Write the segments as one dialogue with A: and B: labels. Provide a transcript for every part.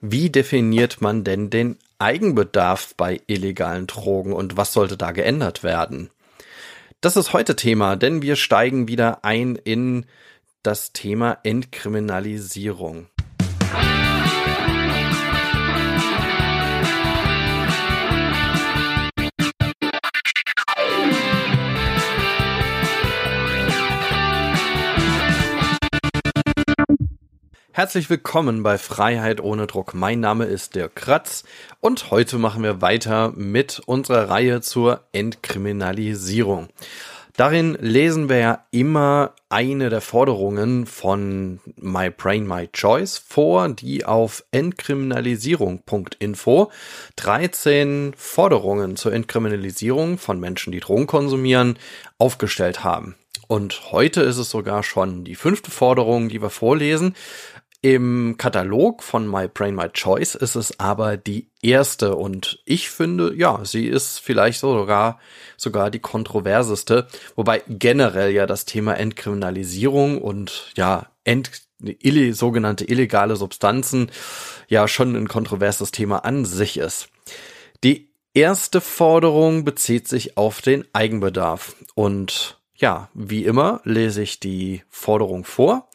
A: Wie definiert man denn den Eigenbedarf bei illegalen Drogen und was sollte da geändert werden? Das ist heute Thema, denn wir steigen wieder ein in das Thema Entkriminalisierung. Herzlich willkommen bei Freiheit ohne Druck. Mein Name ist Dirk Kratz und heute machen wir weiter mit unserer Reihe zur Entkriminalisierung. Darin lesen wir ja immer eine der Forderungen von My Brain, My Choice vor, die auf entkriminalisierung.info 13 Forderungen zur Entkriminalisierung von Menschen, die Drogen konsumieren, aufgestellt haben. Und heute ist es sogar schon die fünfte Forderung, die wir vorlesen. Im Katalog von My Brain, My Choice ist es aber die erste und ich finde, ja, sie ist vielleicht sogar, sogar die kontroverseste, wobei generell ja das Thema Entkriminalisierung und ja, ent, ille, sogenannte illegale Substanzen ja schon ein kontroverses Thema an sich ist. Die erste Forderung bezieht sich auf den Eigenbedarf und ja, wie immer lese ich die Forderung vor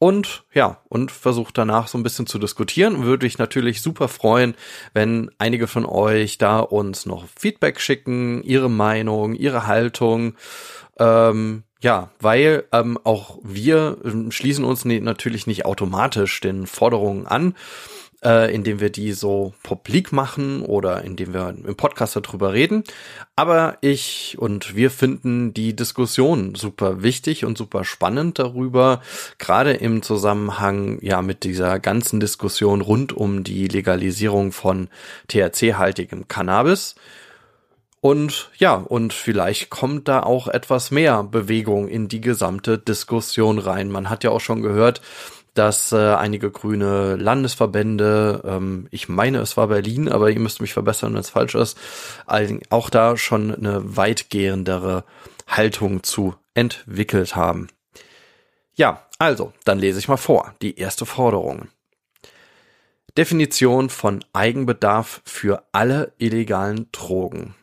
A: und ja, und versucht danach so ein bisschen zu diskutieren. Würde ich natürlich super freuen, wenn einige von euch da uns noch Feedback schicken, ihre Meinung, ihre Haltung. Ähm, ja, weil ähm, auch wir ähm, schließen uns ne, natürlich nicht automatisch den Forderungen an äh, indem wir die so publik machen oder indem wir im Podcast darüber reden. Aber ich und wir finden die Diskussion super wichtig und super spannend darüber, gerade im Zusammenhang ja mit dieser ganzen Diskussion rund um die Legalisierung von THC-haltigem Cannabis. Und ja, und vielleicht kommt da auch etwas mehr Bewegung in die gesamte Diskussion rein. Man hat ja auch schon gehört, dass äh, einige grüne Landesverbände, ähm, ich meine, es war Berlin, aber ihr müsst mich verbessern, wenn es falsch ist, auch da schon eine weitgehendere Haltung zu entwickelt haben. Ja, also, dann lese ich mal vor. Die erste Forderung. Definition von Eigenbedarf für alle illegalen Drogen.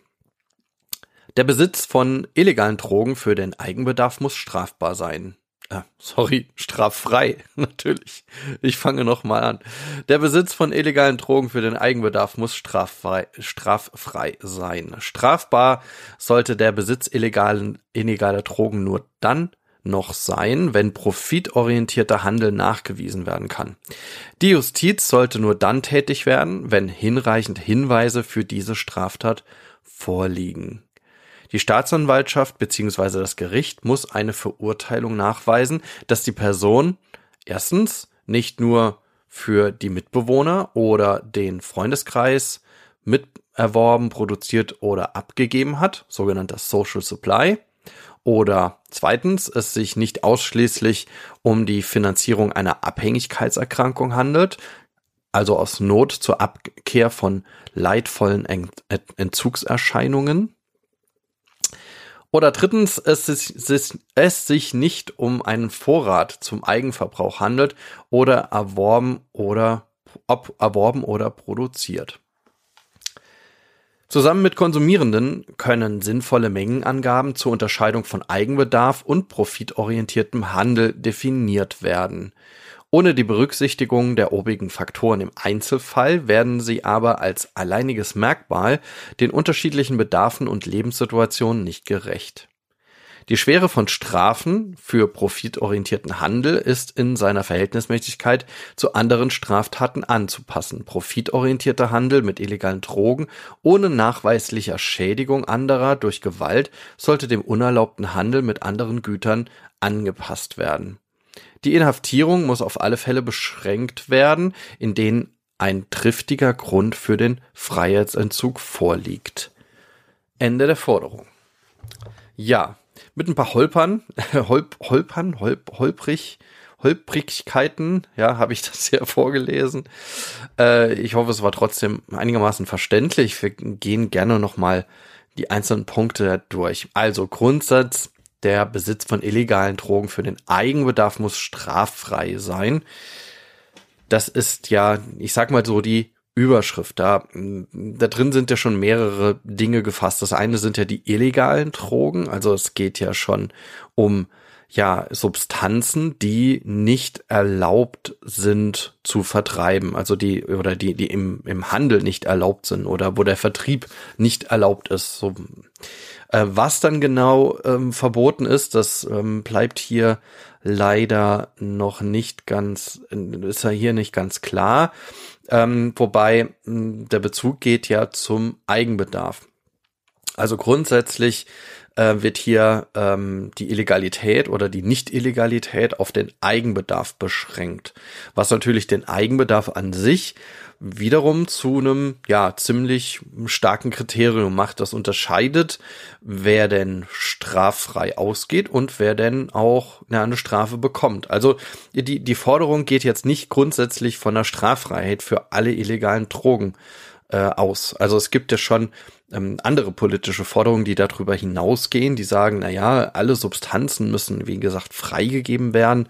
A: Der Besitz von illegalen Drogen für den Eigenbedarf muss strafbar sein. Ah, sorry, straffrei, natürlich. Ich fange nochmal an. Der Besitz von illegalen Drogen für den Eigenbedarf muss straffrei, straffrei sein. Strafbar sollte der Besitz illegalen, illegaler Drogen nur dann noch sein, wenn profitorientierter Handel nachgewiesen werden kann. Die Justiz sollte nur dann tätig werden, wenn hinreichend Hinweise für diese Straftat vorliegen. Die Staatsanwaltschaft bzw. das Gericht muss eine Verurteilung nachweisen, dass die Person erstens nicht nur für die Mitbewohner oder den Freundeskreis miterworben, produziert oder abgegeben hat, sogenannter Social Supply, oder zweitens es sich nicht ausschließlich um die Finanzierung einer Abhängigkeitserkrankung handelt, also aus Not zur Abkehr von leidvollen Entzugserscheinungen. Oder drittens, es, ist, es sich nicht um einen Vorrat zum Eigenverbrauch handelt oder erworben oder, ob erworben oder produziert. Zusammen mit Konsumierenden können sinnvolle Mengenangaben zur Unterscheidung von Eigenbedarf und profitorientiertem Handel definiert werden. Ohne die Berücksichtigung der obigen Faktoren im Einzelfall werden sie aber als alleiniges Merkmal den unterschiedlichen Bedarfen und Lebenssituationen nicht gerecht. Die Schwere von Strafen für profitorientierten Handel ist in seiner Verhältnismäßigkeit zu anderen Straftaten anzupassen. Profitorientierter Handel mit illegalen Drogen ohne nachweislicher Schädigung anderer durch Gewalt sollte dem unerlaubten Handel mit anderen Gütern angepasst werden. Die Inhaftierung muss auf alle Fälle beschränkt werden, in denen ein triftiger Grund für den Freiheitsentzug vorliegt. Ende der Forderung. Ja, mit ein paar Holpern, Holp, Holpern, Holp, holprig, Holprigkeiten, ja, habe ich das hier vorgelesen. Äh, ich hoffe, es war trotzdem einigermaßen verständlich. Wir gehen gerne nochmal die einzelnen Punkte durch. Also Grundsatz, der Besitz von illegalen Drogen für den Eigenbedarf muss straffrei sein. das ist ja, ich sag mal so, die Überschrift. Da, da drin sind ja schon mehrere Dinge gefasst. Das eine sind ja die illegalen Drogen. Also es geht ja schon um ja, Substanzen, die nicht erlaubt sind zu vertreiben, also die oder die die im im Handel nicht erlaubt sind oder wo der Vertrieb nicht erlaubt ist. So, äh, was dann genau ähm, verboten ist, das ähm, bleibt hier leider noch nicht ganz, ist ja hier nicht ganz klar. Ähm, wobei der Bezug geht ja zum Eigenbedarf. Also grundsätzlich äh, wird hier ähm, die Illegalität oder die Nicht-Illegalität auf den Eigenbedarf beschränkt, was natürlich den Eigenbedarf an sich wiederum zu einem ja ziemlich starken Kriterium macht, das unterscheidet, wer denn straffrei ausgeht und wer denn auch ja, eine Strafe bekommt. Also die die Forderung geht jetzt nicht grundsätzlich von der Straffreiheit für alle illegalen Drogen äh, aus. Also es gibt ja schon ähm, andere politische Forderungen, die darüber hinausgehen, die sagen, na ja, alle Substanzen müssen, wie gesagt, freigegeben werden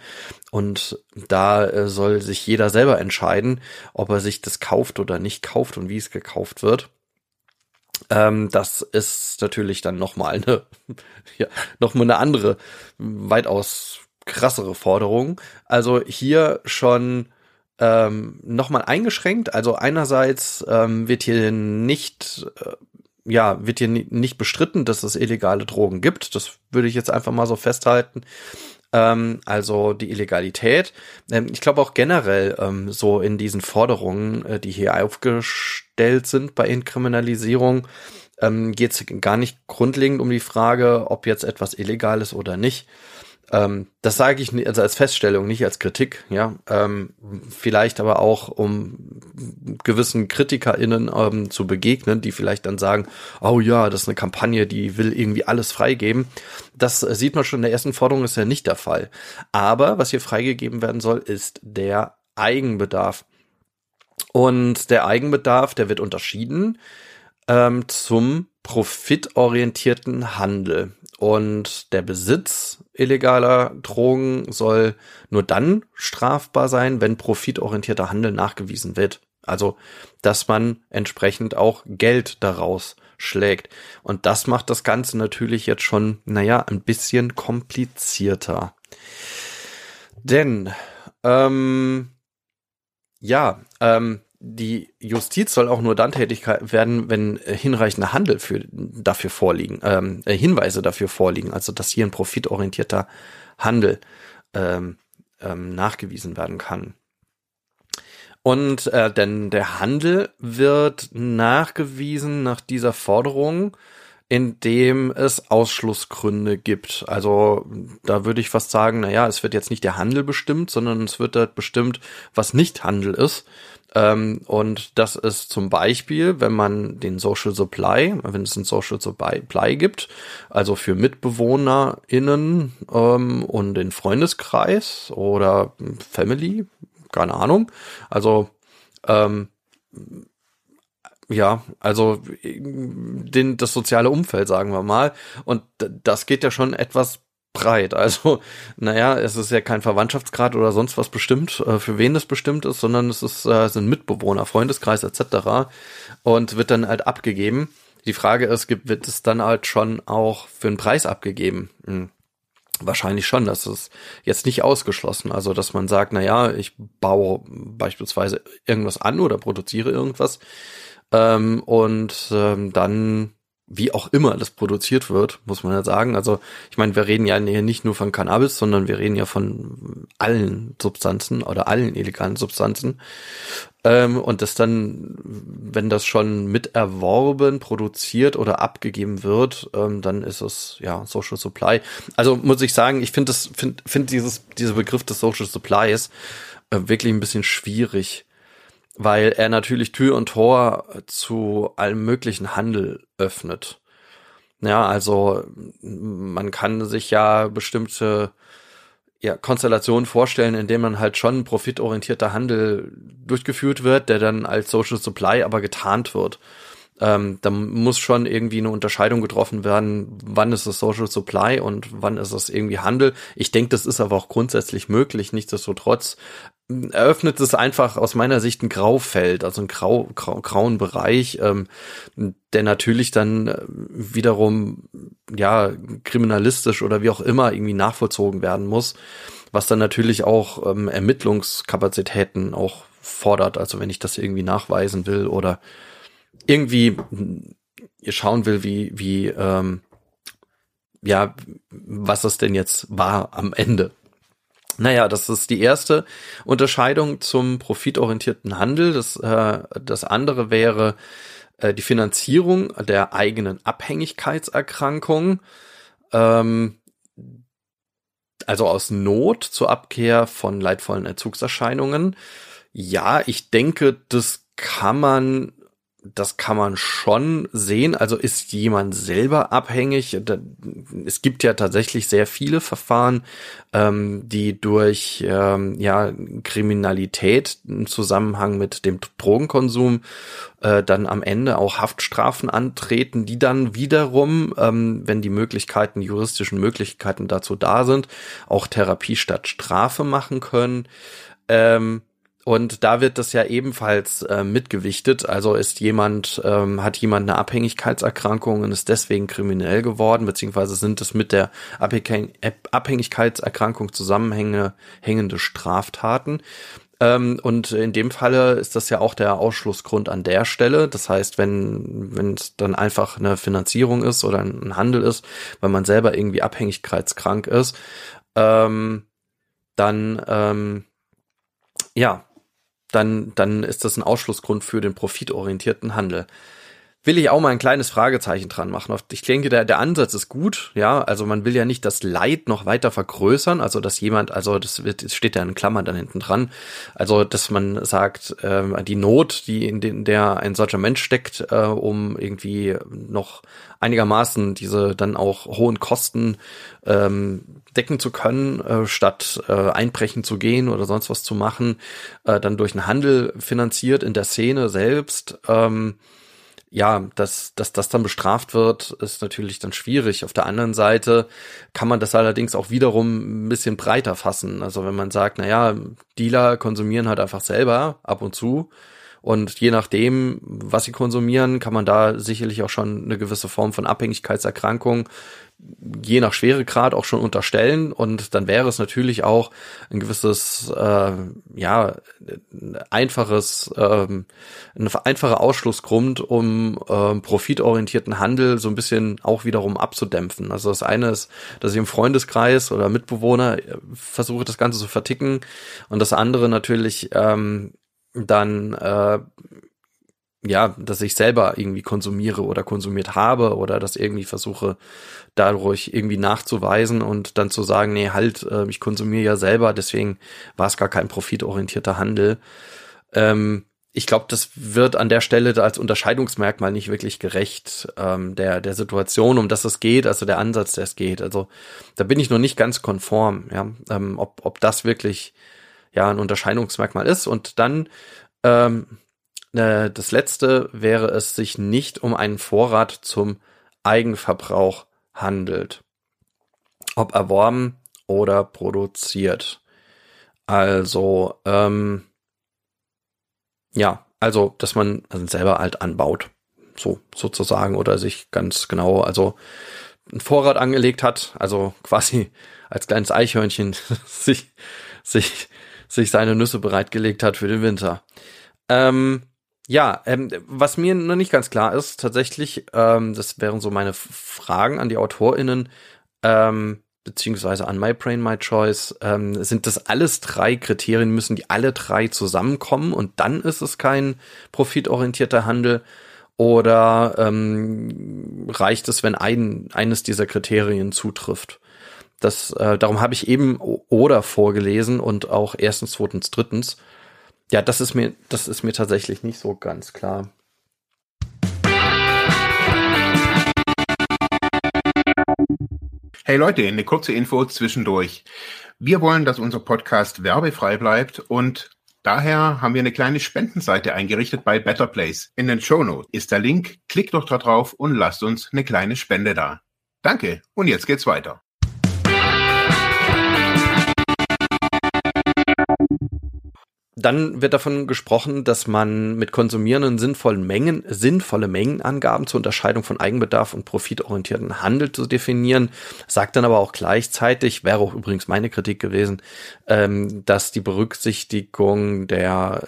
A: und da äh, soll sich jeder selber entscheiden, ob er sich das kauft oder nicht kauft und wie es gekauft wird. Ähm, das ist natürlich dann nochmal eine, ja, nochmal eine andere, weitaus krassere Forderung. Also hier schon ähm, nochmal eingeschränkt. Also einerseits ähm, wird hier nicht äh, ja, wird hier nicht bestritten, dass es illegale Drogen gibt. Das würde ich jetzt einfach mal so festhalten. Ähm, also die Illegalität. Ähm, ich glaube auch generell ähm, so in diesen Forderungen, äh, die hier aufgestellt sind bei Inkriminalisierung, ähm, geht es gar nicht grundlegend um die Frage, ob jetzt etwas illegal ist oder nicht, ähm, das sage ich also als Feststellung, nicht als Kritik, ja. Ähm, vielleicht aber auch, um gewissen KritikerInnen ähm, zu begegnen, die vielleicht dann sagen, oh ja, das ist eine Kampagne, die will irgendwie alles freigeben. Das sieht man schon in der ersten Forderung, ist ja nicht der Fall. Aber was hier freigegeben werden soll, ist der Eigenbedarf. Und der Eigenbedarf, der wird unterschieden ähm, zum profitorientierten Handel. Und der Besitz illegaler Drogen soll nur dann strafbar sein, wenn profitorientierter Handel nachgewiesen wird. Also, dass man entsprechend auch Geld daraus schlägt. Und das macht das Ganze natürlich jetzt schon, naja, ein bisschen komplizierter. Denn, ähm, ja, ähm, die Justiz soll auch nur dann tätig werden, wenn äh, hinreichende Handel für, dafür vorliegen, ähm, äh, Hinweise dafür vorliegen, also dass hier ein profitorientierter Handel ähm, ähm, nachgewiesen werden kann. Und äh, denn der Handel wird nachgewiesen nach dieser Forderung, indem es Ausschlussgründe gibt. Also da würde ich fast sagen, na ja, es wird jetzt nicht der Handel bestimmt, sondern es wird dort bestimmt, was nicht Handel ist. Ähm, und das ist zum Beispiel, wenn man den Social Supply, wenn es ein Social Supply gibt, also für MitbewohnerInnen ähm, und den Freundeskreis oder Family, keine Ahnung. Also ähm, ja, also den, das soziale Umfeld, sagen wir mal. Und das geht ja schon etwas breit. Also, naja, es ist ja kein Verwandtschaftsgrad oder sonst was bestimmt, äh, für wen das bestimmt ist, sondern es ist, äh, sind Mitbewohner, Freundeskreis etc. und wird dann halt abgegeben. Die Frage ist, gibt, wird es dann halt schon auch für einen Preis abgegeben? Hm. Wahrscheinlich schon, das ist jetzt nicht ausgeschlossen. Also, dass man sagt, na ja, ich baue beispielsweise irgendwas an oder produziere irgendwas ähm, und ähm, dann wie auch immer das produziert wird, muss man ja sagen. Also ich meine, wir reden ja nicht nur von Cannabis, sondern wir reden ja von allen Substanzen oder allen illegalen Substanzen. Ähm, und das dann, wenn das schon mit erworben, produziert oder abgegeben wird, ähm, dann ist es ja Social Supply. Also muss ich sagen, ich finde das, finde find dieses, dieser Begriff des Social Supplies äh, wirklich ein bisschen schwierig weil er natürlich Tür und Tor zu allem möglichen Handel öffnet. Ja, also man kann sich ja bestimmte ja, Konstellationen vorstellen, in denen man halt schon profitorientierter Handel durchgeführt wird, der dann als Social Supply aber getarnt wird. Ähm, da muss schon irgendwie eine Unterscheidung getroffen werden, wann ist es Social Supply und wann ist es irgendwie Handel. Ich denke, das ist aber auch grundsätzlich möglich. Nichtsdestotrotz eröffnet es einfach aus meiner Sicht ein Graufeld, also ein grau, grau, grauen Bereich, ähm, der natürlich dann äh, wiederum ja kriminalistisch oder wie auch immer irgendwie nachvollzogen werden muss, was dann natürlich auch ähm, Ermittlungskapazitäten auch fordert. Also wenn ich das irgendwie nachweisen will oder irgendwie ihr schauen will, wie wie ähm, ja was es denn jetzt war am Ende. Naja, das ist die erste Unterscheidung zum profitorientierten Handel. Das, äh, das andere wäre äh, die Finanzierung der eigenen Abhängigkeitserkrankung. Ähm, also aus Not zur Abkehr von leidvollen Entzugserscheinungen. Ja, ich denke, das kann man das kann man schon sehen. Also ist jemand selber abhängig? Es gibt ja tatsächlich sehr viele Verfahren, ähm, die durch ähm, ja Kriminalität im Zusammenhang mit dem Drogenkonsum äh, dann am Ende auch Haftstrafen antreten, die dann wiederum, ähm, wenn die Möglichkeiten, juristischen Möglichkeiten dazu da sind, auch Therapie statt Strafe machen können. Ähm, und da wird das ja ebenfalls äh, mitgewichtet. Also ist jemand, ähm, hat jemand eine Abhängigkeitserkrankung und ist deswegen kriminell geworden, beziehungsweise sind es mit der Abhängigkeitserkrankung zusammenhängende Straftaten. Ähm, und in dem Falle ist das ja auch der Ausschlussgrund an der Stelle. Das heißt, wenn es dann einfach eine Finanzierung ist oder ein Handel ist, weil man selber irgendwie abhängigkeitskrank ist, ähm, dann ähm, ja, dann, dann ist das ein Ausschlussgrund für den profitorientierten Handel. Will ich auch mal ein kleines Fragezeichen dran machen. Ich denke, der, der Ansatz ist gut, ja. Also man will ja nicht das Leid noch weiter vergrößern, also dass jemand, also das wird, steht ja in Klammern dann hinten dran. Also, dass man sagt, äh, die Not, die in, den, der ein solcher Mensch steckt, äh, um irgendwie noch einigermaßen diese dann auch hohen Kosten ähm, decken zu können, äh, statt äh, einbrechen zu gehen oder sonst was zu machen, äh, dann durch einen Handel finanziert in der Szene selbst. Ähm, ja, dass, dass das dann bestraft wird, ist natürlich dann schwierig. Auf der anderen Seite kann man das allerdings auch wiederum ein bisschen breiter fassen. Also wenn man sagt, na ja, Dealer konsumieren halt einfach selber ab und zu und je nachdem, was sie konsumieren, kann man da sicherlich auch schon eine gewisse Form von Abhängigkeitserkrankung je nach Schweregrad auch schon unterstellen. Und dann wäre es natürlich auch ein gewisses äh, ja einfaches ähm, ein einfacher Ausschlussgrund um ähm, profitorientierten Handel so ein bisschen auch wiederum abzudämpfen. Also das eine ist dass ich im Freundeskreis oder Mitbewohner versuche das Ganze zu verticken. Und das andere natürlich ähm, dann äh, ja, dass ich selber irgendwie konsumiere oder konsumiert habe oder das irgendwie versuche dadurch irgendwie nachzuweisen und dann zu sagen, nee, halt, äh, ich konsumiere ja selber, deswegen war es gar kein profitorientierter Handel. Ähm, ich glaube, das wird an der Stelle als Unterscheidungsmerkmal nicht wirklich gerecht ähm, der der Situation, um das es geht, also der Ansatz, der es geht. Also da bin ich noch nicht ganz konform, ja, ähm, ob ob das wirklich ja ein Unterscheidungsmerkmal ist. Und dann ähm, äh, das letzte wäre es, sich nicht um einen Vorrat zum Eigenverbrauch handelt. Ob erworben oder produziert. Also, ähm, ja, also, dass man also selber halt anbaut. So, sozusagen, oder sich ganz genau, also einen Vorrat angelegt hat, also quasi als kleines Eichhörnchen sich, sich, sich seine Nüsse bereitgelegt hat für den Winter. Ähm, ja, ähm, was mir noch nicht ganz klar ist, tatsächlich, ähm, das wären so meine Fragen an die AutorInnen, ähm, beziehungsweise an My Brain, My Choice, ähm, sind das alles drei Kriterien, müssen die alle drei zusammenkommen und dann ist es kein profitorientierter Handel oder ähm, reicht es, wenn ein, eines dieser Kriterien zutrifft? Das, äh, darum habe ich eben oder vorgelesen und auch erstens, zweitens, drittens. Ja, das ist mir, das ist mir tatsächlich nicht so ganz klar.
B: Hey Leute, eine kurze Info zwischendurch. Wir wollen, dass unser Podcast werbefrei bleibt und daher haben wir eine kleine Spendenseite eingerichtet bei Better Place. In den Show Notes ist der Link. Klickt doch da drauf und lasst uns eine kleine Spende da. Danke und jetzt geht's weiter.
A: Dann wird davon gesprochen, dass man mit konsumierenden sinnvollen Mengen, sinnvolle Mengenangaben zur Unterscheidung von Eigenbedarf und profitorientierten Handel zu definieren, sagt dann aber auch gleichzeitig, wäre auch übrigens meine Kritik gewesen, ähm, dass die Berücksichtigung der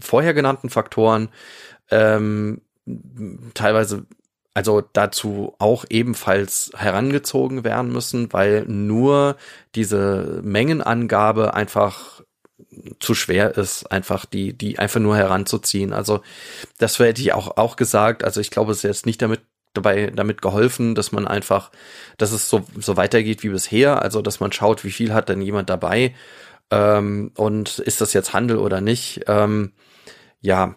A: vorher genannten Faktoren ähm, teilweise also dazu auch ebenfalls herangezogen werden müssen, weil nur diese Mengenangabe einfach zu schwer ist, einfach die, die einfach nur heranzuziehen. Also das hätte ich auch, auch gesagt. Also ich glaube, es ist jetzt nicht damit dabei damit geholfen, dass man einfach, dass es so, so weitergeht wie bisher. Also dass man schaut, wie viel hat denn jemand dabei ähm, und ist das jetzt Handel oder nicht. Ähm, ja,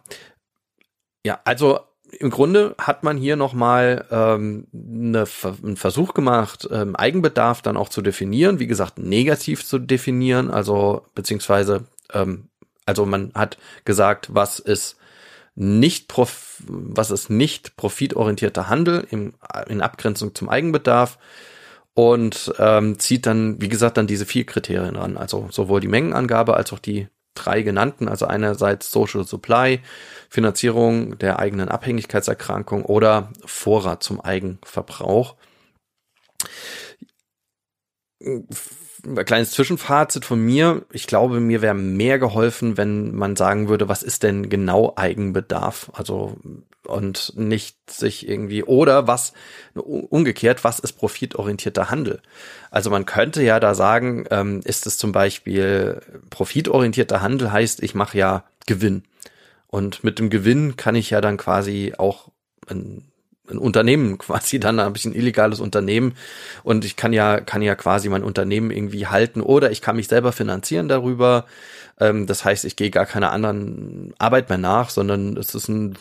A: ja, also im Grunde hat man hier nochmal ähm, eine, einen Versuch gemacht, ähm, Eigenbedarf dann auch zu definieren, wie gesagt, negativ zu definieren, also beziehungsweise, ähm, also man hat gesagt, was ist nicht prof was ist nicht profitorientierter Handel im, in Abgrenzung zum Eigenbedarf und ähm, zieht dann, wie gesagt, dann diese vier Kriterien ran, also sowohl die Mengenangabe als auch die drei genannten, also einerseits Social Supply, Finanzierung der eigenen Abhängigkeitserkrankung oder Vorrat zum Eigenverbrauch. Ein kleines Zwischenfazit von mir. Ich glaube, mir wäre mehr geholfen, wenn man sagen würde, was ist denn genau Eigenbedarf? Also, und nicht sich irgendwie, oder was, umgekehrt, was ist profitorientierter Handel? Also man könnte ja da sagen, ähm, ist es zum Beispiel profitorientierter Handel heißt, ich mache ja Gewinn. Und mit dem Gewinn kann ich ja dann quasi auch ein, ein Unternehmen quasi dann habe ich ein illegales Unternehmen und ich kann ja kann ja quasi mein Unternehmen irgendwie halten oder ich kann mich selber finanzieren darüber. Ähm, das heißt, ich gehe gar keiner anderen Arbeit mehr nach, sondern es ist ein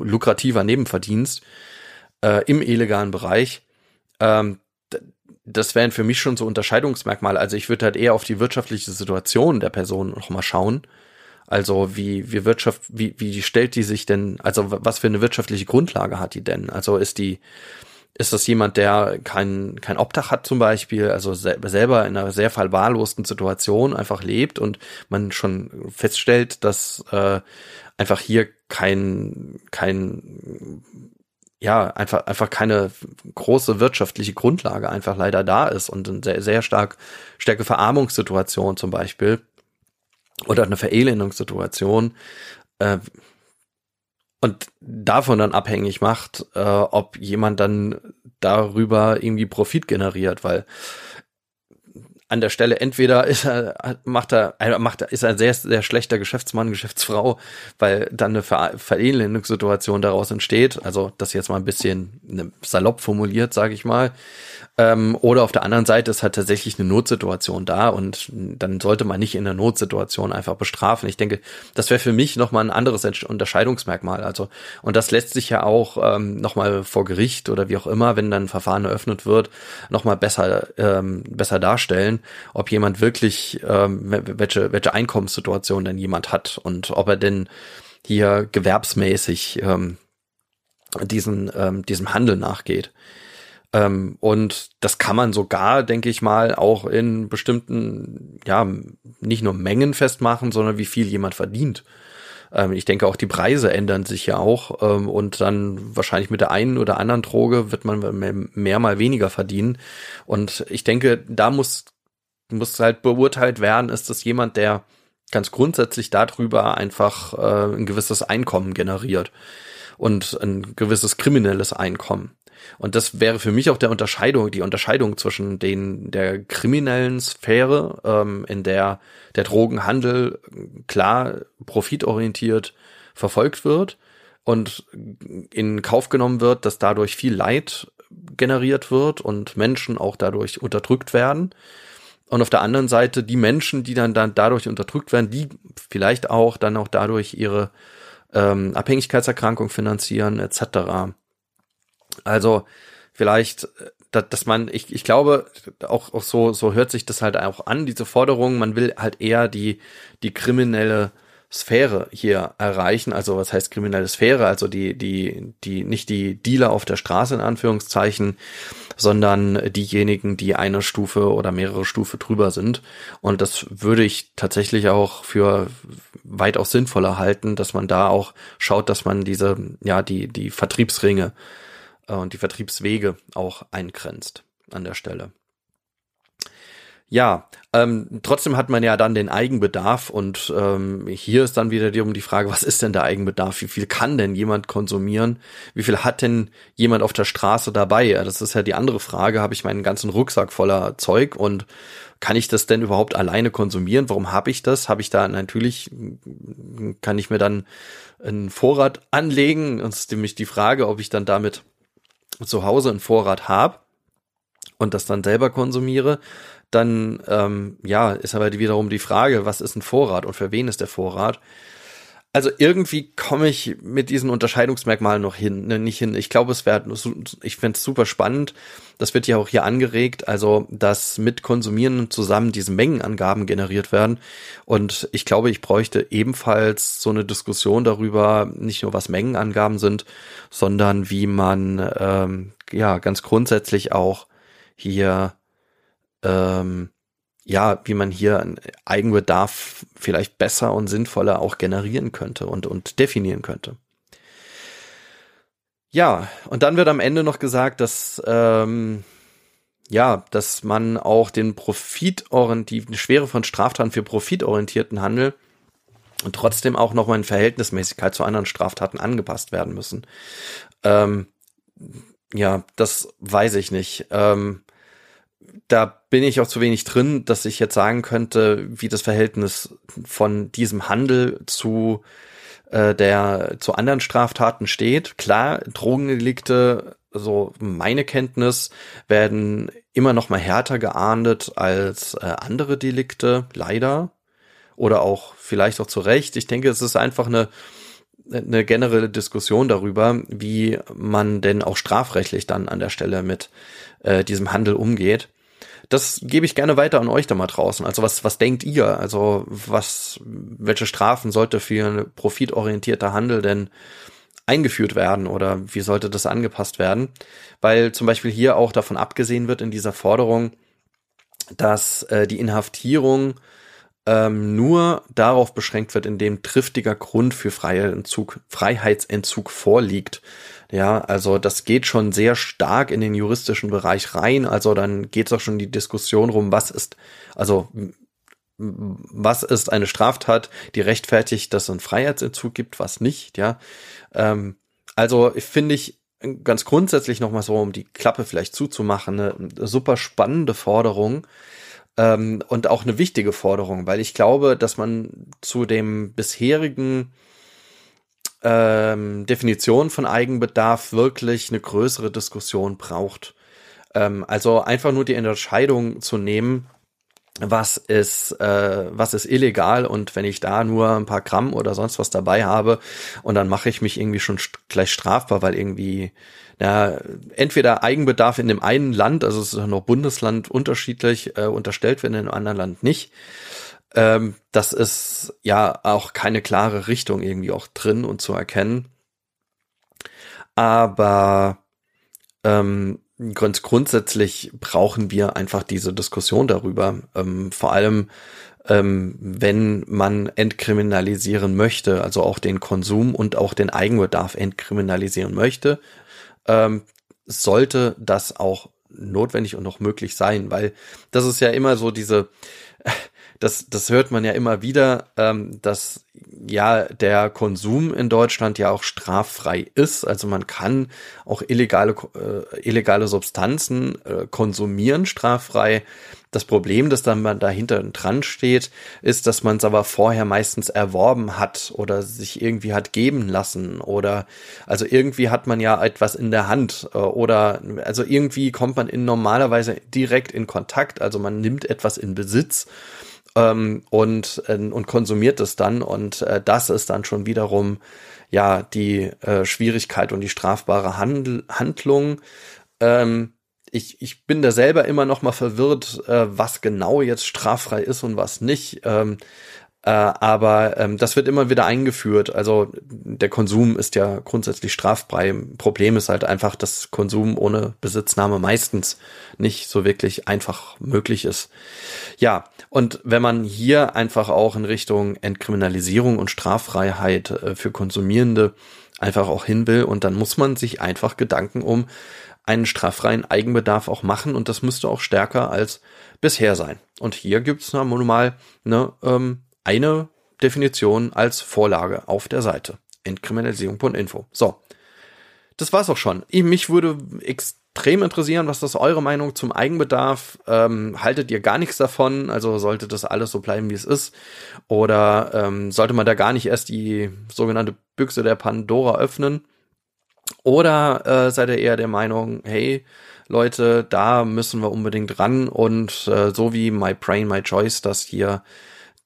A: lukrativer Nebenverdienst äh, im illegalen Bereich. Ähm, das wären für mich schon so Unterscheidungsmerkmale. Also ich würde halt eher auf die wirtschaftliche Situation der Person noch mal schauen. Also wie, wie Wirtschaft, wie, wie stellt die sich denn, also was für eine wirtschaftliche Grundlage hat die denn? Also ist die, ist das jemand, der kein, kein Obdach hat zum Beispiel, also selber in einer sehr verwahrlosten Situation einfach lebt und man schon feststellt, dass äh, einfach hier kein, kein ja, einfach, einfach keine große wirtschaftliche Grundlage einfach leider da ist und eine sehr, sehr stark, starke Verarmungssituation zum Beispiel oder eine Verelendungssituation äh, und davon dann abhängig macht, äh, ob jemand dann darüber irgendwie Profit generiert, weil an der Stelle entweder ist er, macht er, macht er, ist ein sehr, sehr schlechter Geschäftsmann, Geschäftsfrau, weil dann eine Ver Verelendungssituation daraus entsteht. Also das jetzt mal ein bisschen ne, salopp formuliert, sage ich mal. Ähm, oder auf der anderen Seite ist halt tatsächlich eine Notsituation da und dann sollte man nicht in der Notsituation einfach bestrafen. Ich denke, das wäre für mich nochmal ein anderes Unterscheidungsmerkmal. Also, und das lässt sich ja auch ähm, nochmal vor Gericht oder wie auch immer, wenn dann ein Verfahren eröffnet wird, nochmal besser, ähm, besser darstellen, ob jemand wirklich, ähm, welche, welche Einkommenssituation denn jemand hat und ob er denn hier gewerbsmäßig ähm, diesen, ähm, diesem Handel nachgeht. Ähm, und das kann man sogar, denke ich mal, auch in bestimmten, ja, nicht nur Mengen festmachen, sondern wie viel jemand verdient. Ähm, ich denke auch die Preise ändern sich ja auch ähm, und dann wahrscheinlich mit der einen oder anderen Droge wird man mehr, mal weniger verdienen. Und ich denke, da muss, muss halt beurteilt werden, ist das jemand, der ganz grundsätzlich darüber einfach äh, ein gewisses Einkommen generiert und ein gewisses kriminelles Einkommen. Und das wäre für mich auch der Unterscheidung, die Unterscheidung zwischen den der kriminellen Sphäre, ähm, in der der Drogenhandel klar profitorientiert verfolgt wird und in Kauf genommen wird, dass dadurch viel Leid generiert wird und Menschen auch dadurch unterdrückt werden. Und auf der anderen Seite die Menschen, die dann, dann dadurch unterdrückt werden, die vielleicht auch dann auch dadurch ihre ähm, Abhängigkeitserkrankung finanzieren etc. Also vielleicht, äh, dass, man, ich, ich glaube, auch, auch so, so hört sich das halt auch an, diese Forderung, man will halt eher die, die kriminelle Sphäre hier erreichen. Also was heißt kriminelle Sphäre? Also die, die, die, nicht die Dealer auf der Straße in Anführungszeichen, sondern diejenigen, die eine Stufe oder mehrere Stufe drüber sind. Und das würde ich tatsächlich auch für weitaus sinnvoller halten, dass man da auch schaut, dass man diese, ja, die, die Vertriebsringe und die Vertriebswege auch eingrenzt an der Stelle. Ja, ähm, trotzdem hat man ja dann den Eigenbedarf und ähm, hier ist dann wieder die, Frage, was ist denn der Eigenbedarf? Wie viel kann denn jemand konsumieren? Wie viel hat denn jemand auf der Straße dabei? Das ist ja die andere Frage. Habe ich meinen ganzen Rucksack voller Zeug und kann ich das denn überhaupt alleine konsumieren? Warum habe ich das? Habe ich da natürlich, kann ich mir dann einen Vorrat anlegen? Das ist nämlich die Frage, ob ich dann damit zu Hause einen Vorrat habe und das dann selber konsumiere dann ähm, ja, ist aber wiederum die Frage, was ist ein Vorrat und für wen ist der Vorrat? Also irgendwie komme ich mit diesen Unterscheidungsmerkmalen noch hin, ne, nicht hin. Ich glaube, es wäre, ich fände es super spannend. Das wird ja auch hier angeregt, also dass mit Konsumieren zusammen diese Mengenangaben generiert werden. Und ich glaube, ich bräuchte ebenfalls so eine Diskussion darüber, nicht nur was Mengenangaben sind, sondern wie man ähm, ja ganz grundsätzlich auch hier ähm, ja, wie man hier einen Eigenbedarf vielleicht besser und sinnvoller auch generieren könnte und, und definieren könnte. Ja, und dann wird am Ende noch gesagt, dass ähm, ja, dass man auch den profitorientierten, die Schwere von Straftaten für profitorientierten Handel und trotzdem auch nochmal in Verhältnismäßigkeit zu anderen Straftaten angepasst werden müssen. Ähm, ja, das weiß ich nicht. Ähm, da bin ich auch zu wenig drin, dass ich jetzt sagen könnte, wie das Verhältnis von diesem Handel zu äh, der zu anderen Straftaten steht. Klar, Drogendelikte, so meine Kenntnis, werden immer noch mal härter geahndet als äh, andere Delikte, leider. Oder auch vielleicht auch zu Recht. Ich denke, es ist einfach eine eine generelle Diskussion darüber, wie man denn auch strafrechtlich dann an der Stelle mit äh, diesem Handel umgeht das gebe ich gerne weiter an euch da mal draußen. Also was, was denkt ihr? Also was, welche Strafen sollte für profitorientierter Handel denn eingeführt werden oder wie sollte das angepasst werden? Weil zum Beispiel hier auch davon abgesehen wird in dieser Forderung, dass äh, die Inhaftierung ähm, nur darauf beschränkt wird, indem triftiger Grund für Freiheitsentzug, Freiheitsentzug vorliegt. Ja, also das geht schon sehr stark in den juristischen Bereich rein. Also dann geht es auch schon die Diskussion rum, was ist, also was ist eine Straftat, die rechtfertigt, dass es einen Freiheitsentzug gibt, was nicht, ja. Ähm, also finde ich ganz grundsätzlich nochmal so, um die Klappe vielleicht zuzumachen, eine super spannende Forderung ähm, und auch eine wichtige Forderung, weil ich glaube, dass man zu dem bisherigen ähm, Definition von Eigenbedarf wirklich eine größere Diskussion braucht. Ähm, also einfach nur die Entscheidung zu nehmen, was ist, äh, was ist illegal und wenn ich da nur ein paar Gramm oder sonst was dabei habe und dann mache ich mich irgendwie schon st gleich strafbar, weil irgendwie ja, entweder Eigenbedarf in dem einen Land, also es ist noch Bundesland unterschiedlich, äh, unterstellt wird, in einem anderen Land nicht. Ähm, das ist ja auch keine klare Richtung irgendwie auch drin und zu erkennen. Aber ähm, ganz grundsätzlich brauchen wir einfach diese Diskussion darüber. Ähm, vor allem, ähm, wenn man entkriminalisieren möchte, also auch den Konsum und auch den Eigenbedarf entkriminalisieren möchte, ähm, sollte das auch notwendig und noch möglich sein, weil das ist ja immer so diese, das, das hört man ja immer wieder, ähm, dass ja der Konsum in Deutschland ja auch straffrei ist. Also man kann auch illegale, äh, illegale Substanzen äh, konsumieren straffrei. Das Problem, das dann dahinter dran steht, ist, dass man es aber vorher meistens erworben hat oder sich irgendwie hat geben lassen oder also irgendwie hat man ja etwas in der Hand äh, oder also irgendwie kommt man in normalerweise direkt in Kontakt, also man nimmt etwas in Besitz ähm, und, äh, und konsumiert es dann. Und äh, das ist dann schon wiederum ja die äh, Schwierigkeit und die strafbare Handl Handlung. Ähm, ich, ich bin da selber immer noch mal verwirrt, äh, was genau jetzt straffrei ist und was nicht. Ähm, Äh, aber ähm, das wird immer wieder eingeführt. Also der Konsum ist ja grundsätzlich straffrei. Problem ist halt einfach, dass Konsum ohne Besitznahme meistens nicht so wirklich einfach möglich ist. Ja, und wenn man hier einfach auch in Richtung Entkriminalisierung und Straffreiheit äh, für Konsumierende einfach auch hin will und dann muss man sich einfach Gedanken um einen straffreien Eigenbedarf auch machen und das müsste auch stärker als bisher sein. Und hier gibt es mal eine ähm, eine Definition als Vorlage auf der Seite. Entkriminalisierung.info. So. Das war's auch schon. Mich würde extrem interessieren, was ist eure Meinung zum Eigenbedarf? Ähm, haltet ihr gar nichts davon? Also sollte das alles so bleiben, wie es ist? Oder ähm, sollte man da gar nicht erst die sogenannte Büchse der Pandora öffnen? Oder äh, seid ihr eher der Meinung, hey, Leute, da müssen wir unbedingt ran und äh, so wie My Brain, My Choice das hier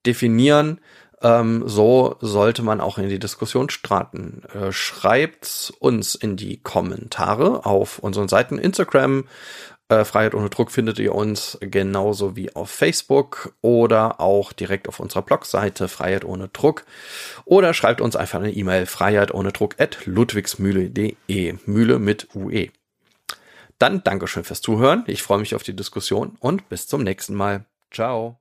A: definieren. Ähm, so sollte man auch in die Diskussion starten. Äh, schreibt uns in die Kommentare auf unseren Seiten Instagram. Äh, Freiheit ohne Druck findet ihr uns genauso wie auf Facebook oder auch direkt auf unserer Blogseite Freiheit ohne Druck. Oder schreibt uns einfach eine E-Mail Freiheit ohne Druck at ludwigsmühle.de. Mühle mit UE. Dann Dankeschön fürs Zuhören. Ich freue mich auf die Diskussion und bis zum nächsten Mal. Ciao.